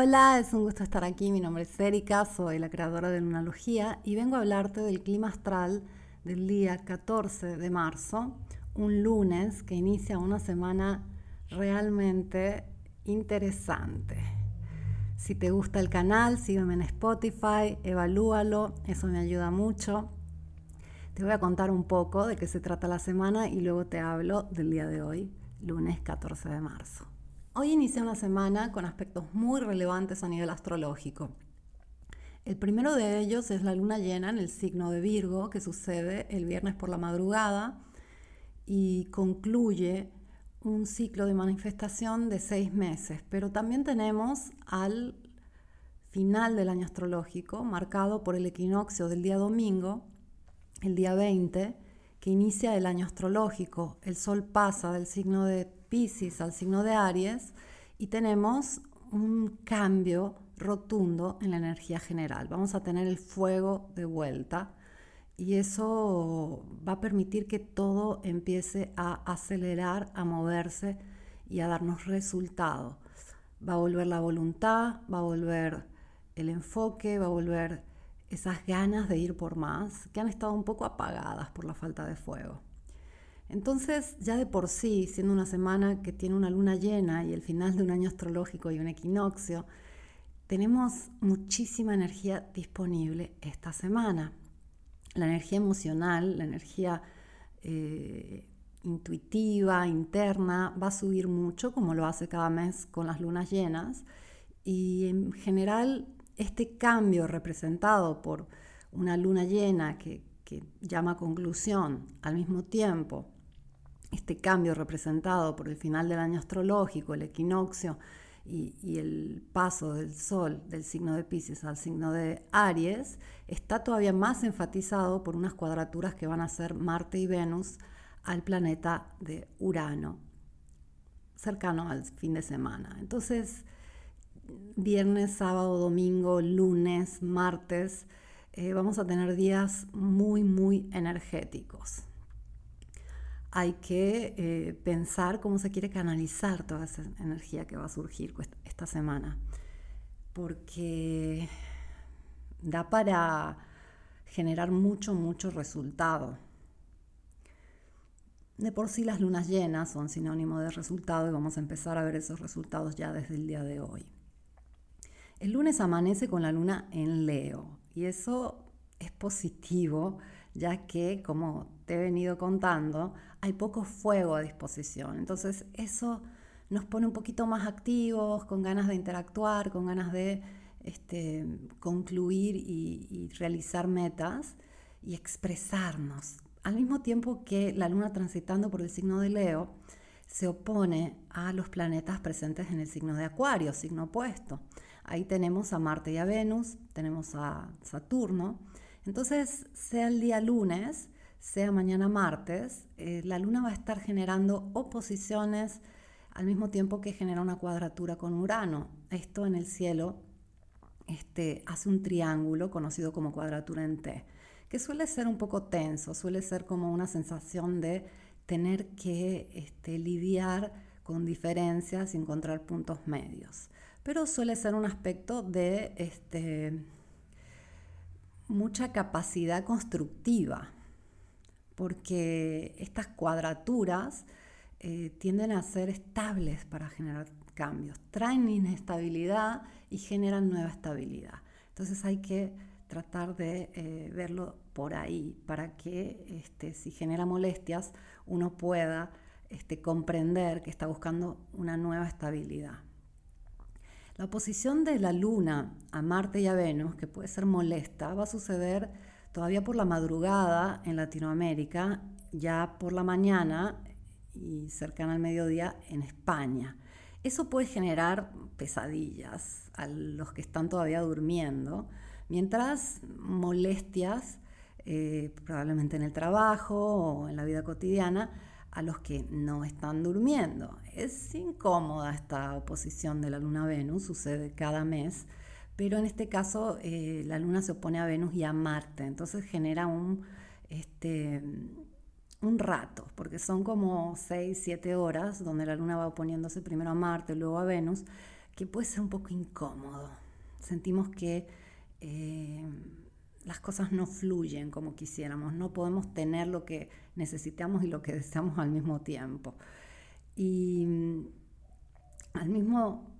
Hola, es un gusto estar aquí. Mi nombre es Erika, soy la creadora de Lunalogía y vengo a hablarte del clima astral del día 14 de marzo, un lunes que inicia una semana realmente interesante. Si te gusta el canal, sígueme en Spotify, evalúalo, eso me ayuda mucho. Te voy a contar un poco de qué se trata la semana y luego te hablo del día de hoy, lunes 14 de marzo. Hoy inicia una semana con aspectos muy relevantes a nivel astrológico. El primero de ellos es la luna llena en el signo de Virgo, que sucede el viernes por la madrugada y concluye un ciclo de manifestación de seis meses. Pero también tenemos al final del año astrológico, marcado por el equinoccio del día domingo, el día 20, que inicia el año astrológico. El sol pasa del signo de Pisces al signo de Aries y tenemos un cambio rotundo en la energía general. Vamos a tener el fuego de vuelta y eso va a permitir que todo empiece a acelerar, a moverse y a darnos resultados. Va a volver la voluntad, va a volver el enfoque, va a volver esas ganas de ir por más que han estado un poco apagadas por la falta de fuego. Entonces, ya de por sí, siendo una semana que tiene una luna llena y el final de un año astrológico y un equinoccio, tenemos muchísima energía disponible esta semana. La energía emocional, la energía eh, intuitiva, interna, va a subir mucho, como lo hace cada mes con las lunas llenas. Y en general, este cambio representado por una luna llena que, que llama conclusión al mismo tiempo este cambio representado por el final del año astrológico, el equinoccio y, el paso del Sol del signo de Pisces al signo de Aries, está todavía más enfatizado por unas cuadraturas que van a ser Marte y Venus al planeta de Urano, cercano al fin de semana. Entonces, viernes, sábado, domingo, lunes, martes, eh, vamos a tener días muy, muy energéticos hay que eh, pensar cómo se quiere canalizar toda esa energía que va a surgir esta semana, porque da para generar mucho, mucho resultado. De por sí las lunas llenas son sinónimo de resultado y vamos a empezar a ver esos resultados ya desde el día de hoy. El lunes amanece con la luna en Leo y eso es positivo ya que, como te he venido contando, hay poco fuego a disposición. Entonces eso nos pone un poquito más activos, con ganas de interactuar, con ganas de este, concluir y, realizar metas y expresarnos. Al mismo tiempo que la luna transitando por el signo de Leo se opone a los planetas presentes en el signo de Acuario, signo opuesto. Ahí tenemos a Marte y a Venus, tenemos a Saturno. Entonces, sea el día lunes, sea mañana martes, eh, la luna va a estar generando oposiciones al mismo tiempo que genera una cuadratura con Urano. Esto en el cielo este, hace un triángulo conocido como cuadratura en T, que suele ser un poco tenso, suele ser como una sensación de tener que este, lidiar con diferencias y encontrar puntos medios. Pero suele ser un aspecto de este, mucha capacidad constructiva, porque estas cuadraturas eh, tienden a ser estables para generar cambios, traen inestabilidad y generan nueva estabilidad. Entonces hay que tratar de eh, verlo por ahí para que este, si genera molestias uno pueda este, comprender que está buscando una nueva estabilidad. La oposición de la Luna a Marte y a Venus, que puede ser molesta, va a suceder todavía por la madrugada en Latinoamérica, ya por la mañana y cercana al mediodía en España. Eso puede generar pesadillas a los que están todavía durmiendo, mientras molestias, eh, probablemente en el trabajo o en la vida cotidiana, a los que no están durmiendo. Es incómoda esta oposición de la luna Venus, sucede cada mes pero en este caso eh, la Luna se opone a Venus y a Marte, entonces genera un, este, un rato, porque son como 6, 7 horas donde la Luna va oponiéndose primero a Marte, luego a Venus, que puede ser un poco incómodo. Sentimos que eh, las cosas no fluyen como quisiéramos, no podemos tener lo que necesitamos y lo que deseamos al mismo tiempo. Y mm, al mismo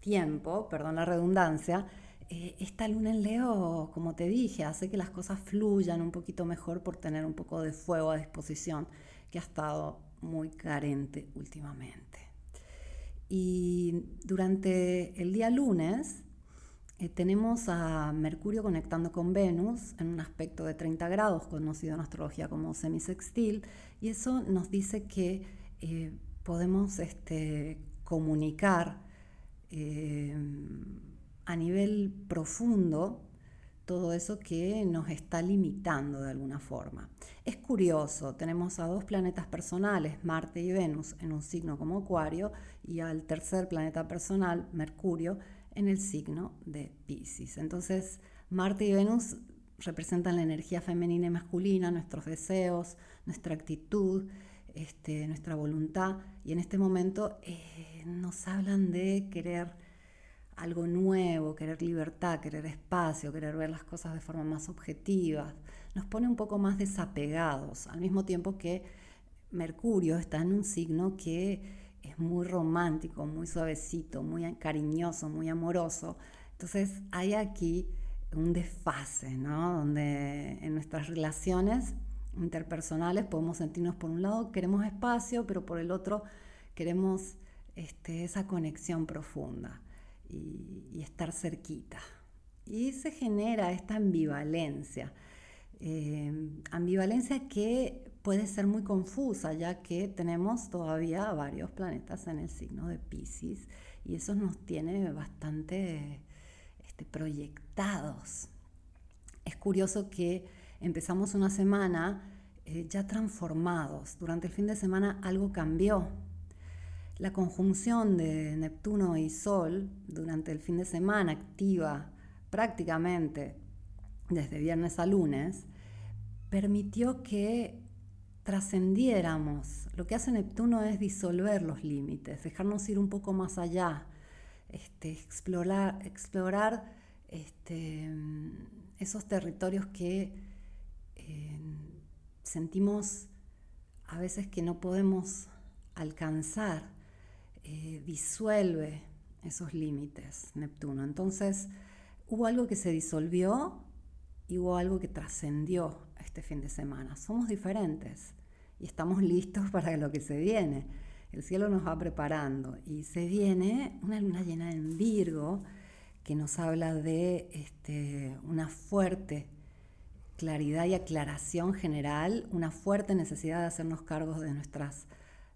tiempo, perdón la redundancia, eh, esta luna en Leo, como te dije, hace que las cosas fluyan un poquito mejor por tener un poco de fuego a disposición, que ha estado muy carente últimamente. Y durante el día lunes eh, tenemos a Mercurio conectando con Venus en un aspecto de 30 grados, conocido en astrología como semisextil, y eso nos dice que eh, podemos este, comunicar eh, a nivel profundo todo eso que nos está limitando de alguna forma. Es curioso, tenemos a dos planetas personales, Marte y Venus, en un signo como Acuario, y al tercer planeta personal, Mercurio, en el signo de Pisces. Entonces, Marte y Venus representan la energía femenina y masculina, nuestros deseos, nuestra actitud, este, nuestra voluntad, y en este momento eh, nos hablan de querer algo nuevo, querer libertad, querer espacio, querer ver las cosas de forma más objetiva, nos pone un poco más desapegados, al mismo tiempo que Mercurio está en un signo que es muy romántico, muy suavecito, muy cariñoso, muy amoroso. Entonces hay aquí un desfase, ¿no? Donde en nuestras relaciones interpersonales podemos sentirnos por un lado queremos espacio, pero por el otro queremos este, esa conexión profunda y, estar cerquita. Y se genera esta ambivalencia. Eh, ambivalencia que puede ser muy confusa, ya que tenemos todavía varios planetas en el signo de Pisces y eso nos tiene bastante este, proyectados. Es curioso que empezamos una semana eh, ya transformados. Durante el fin de semana algo cambió la conjunción de Neptuno y Sol durante el fin de semana activa prácticamente desde viernes a lunes, permitió que trascendiéramos. Lo que hace Neptuno es disolver los límites, dejarnos ir un poco más allá, este, explorar, este, esos territorios que eh, sentimos a veces que no podemos alcanzar eh, disuelve esos límites, Neptuno. Entonces, hubo algo que se disolvió y hubo algo que trascendió este fin de semana. Somos diferentes y estamos listos para lo que se viene. El cielo nos va preparando y se viene una luna llena en Virgo que nos habla de este, una fuerte claridad y aclaración general, una fuerte necesidad de hacernos cargos de nuestras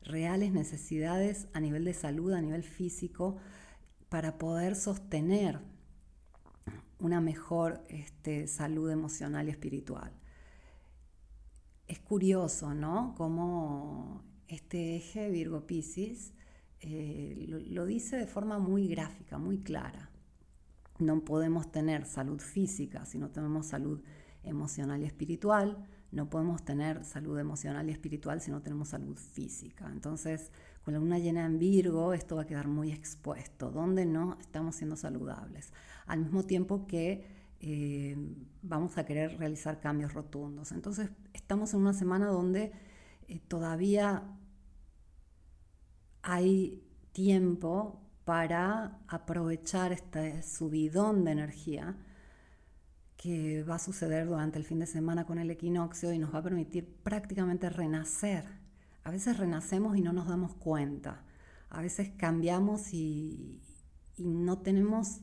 reales necesidades a nivel de salud, a nivel físico, para poder sostener una mejor este, salud emocional y espiritual. Es curioso, ¿no? Cómo este eje Virgo Piscis eh, lo, lo dice de forma muy gráfica, muy clara. No podemos tener salud física si no tenemos salud emocional y espiritual no podemos tener salud emocional y espiritual si no tenemos salud física. Entonces, con la luna llena en Virgo, esto va a quedar muy expuesto, donde no estamos siendo saludables. Al mismo tiempo que eh, vamos a querer realizar cambios rotundos. Entonces, estamos en una semana donde eh, todavía hay tiempo para aprovechar este subidón de energía que va a suceder durante el fin de semana con el equinoccio y nos va a permitir prácticamente renacer. A veces renacemos y no nos damos cuenta. A veces cambiamos y, no tenemos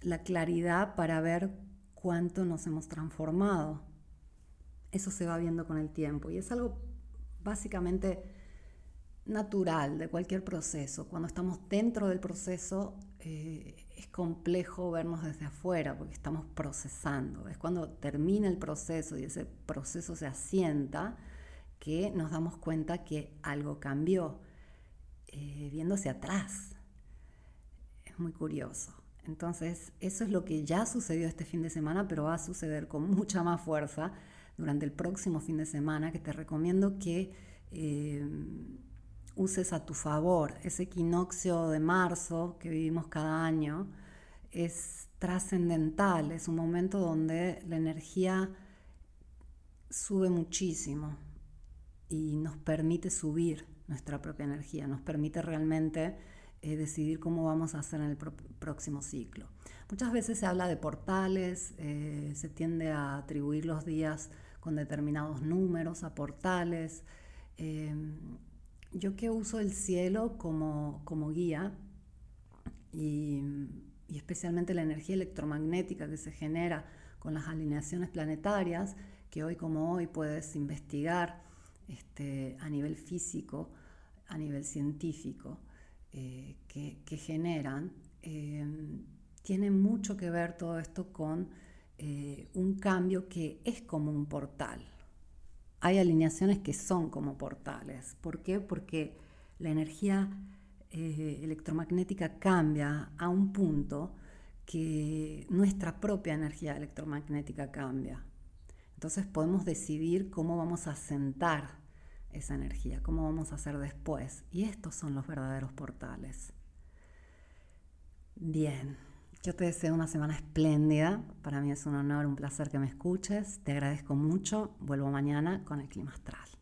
la claridad para ver cuánto nos hemos transformado. Eso se va viendo con el tiempo y es algo básicamente natural de cualquier proceso. Cuando estamos dentro del proceso eh, es complejo vernos desde afuera porque estamos procesando. Es cuando termina el proceso y ese proceso se asienta que nos damos cuenta que algo cambió, eh, viendo hacia atrás. Es muy curioso. Entonces, eso es lo que ya sucedió este fin de semana, pero va a suceder con mucha más fuerza durante el próximo fin de semana, que te recomiendo que eh, uses a tu favor. Ese equinoccio de marzo que vivimos cada año es trascendental, es un momento donde la energía sube muchísimo y nos permite subir nuestra propia energía, nos permite realmente eh, decidir cómo vamos a hacer en el próximo ciclo. Muchas veces se habla de portales, eh, se tiende a atribuir los días con determinados números a portales. Em, yo que uso el cielo como, como guía y, y, especialmente la energía electromagnética que se genera con las alineaciones planetarias, que hoy como hoy puedes investigar este, a nivel físico, a nivel científico, eh, que, generan, em, tiene mucho que ver todo esto con eh, un cambio que es como un portal. Hay alineaciones que son como portales. ¿Por qué? Porque la energía eh, electromagnética cambia a un punto que nuestra propia energía electromagnética cambia. Entonces podemos decidir cómo vamos a sentar esa energía, cómo vamos a hacer después. Y estos son los verdaderos portales. Bien. Yo te deseo una semana espléndida. Para mí es un honor, un placer que me escuches. Te agradezco mucho. Vuelvo mañana con el clima astral.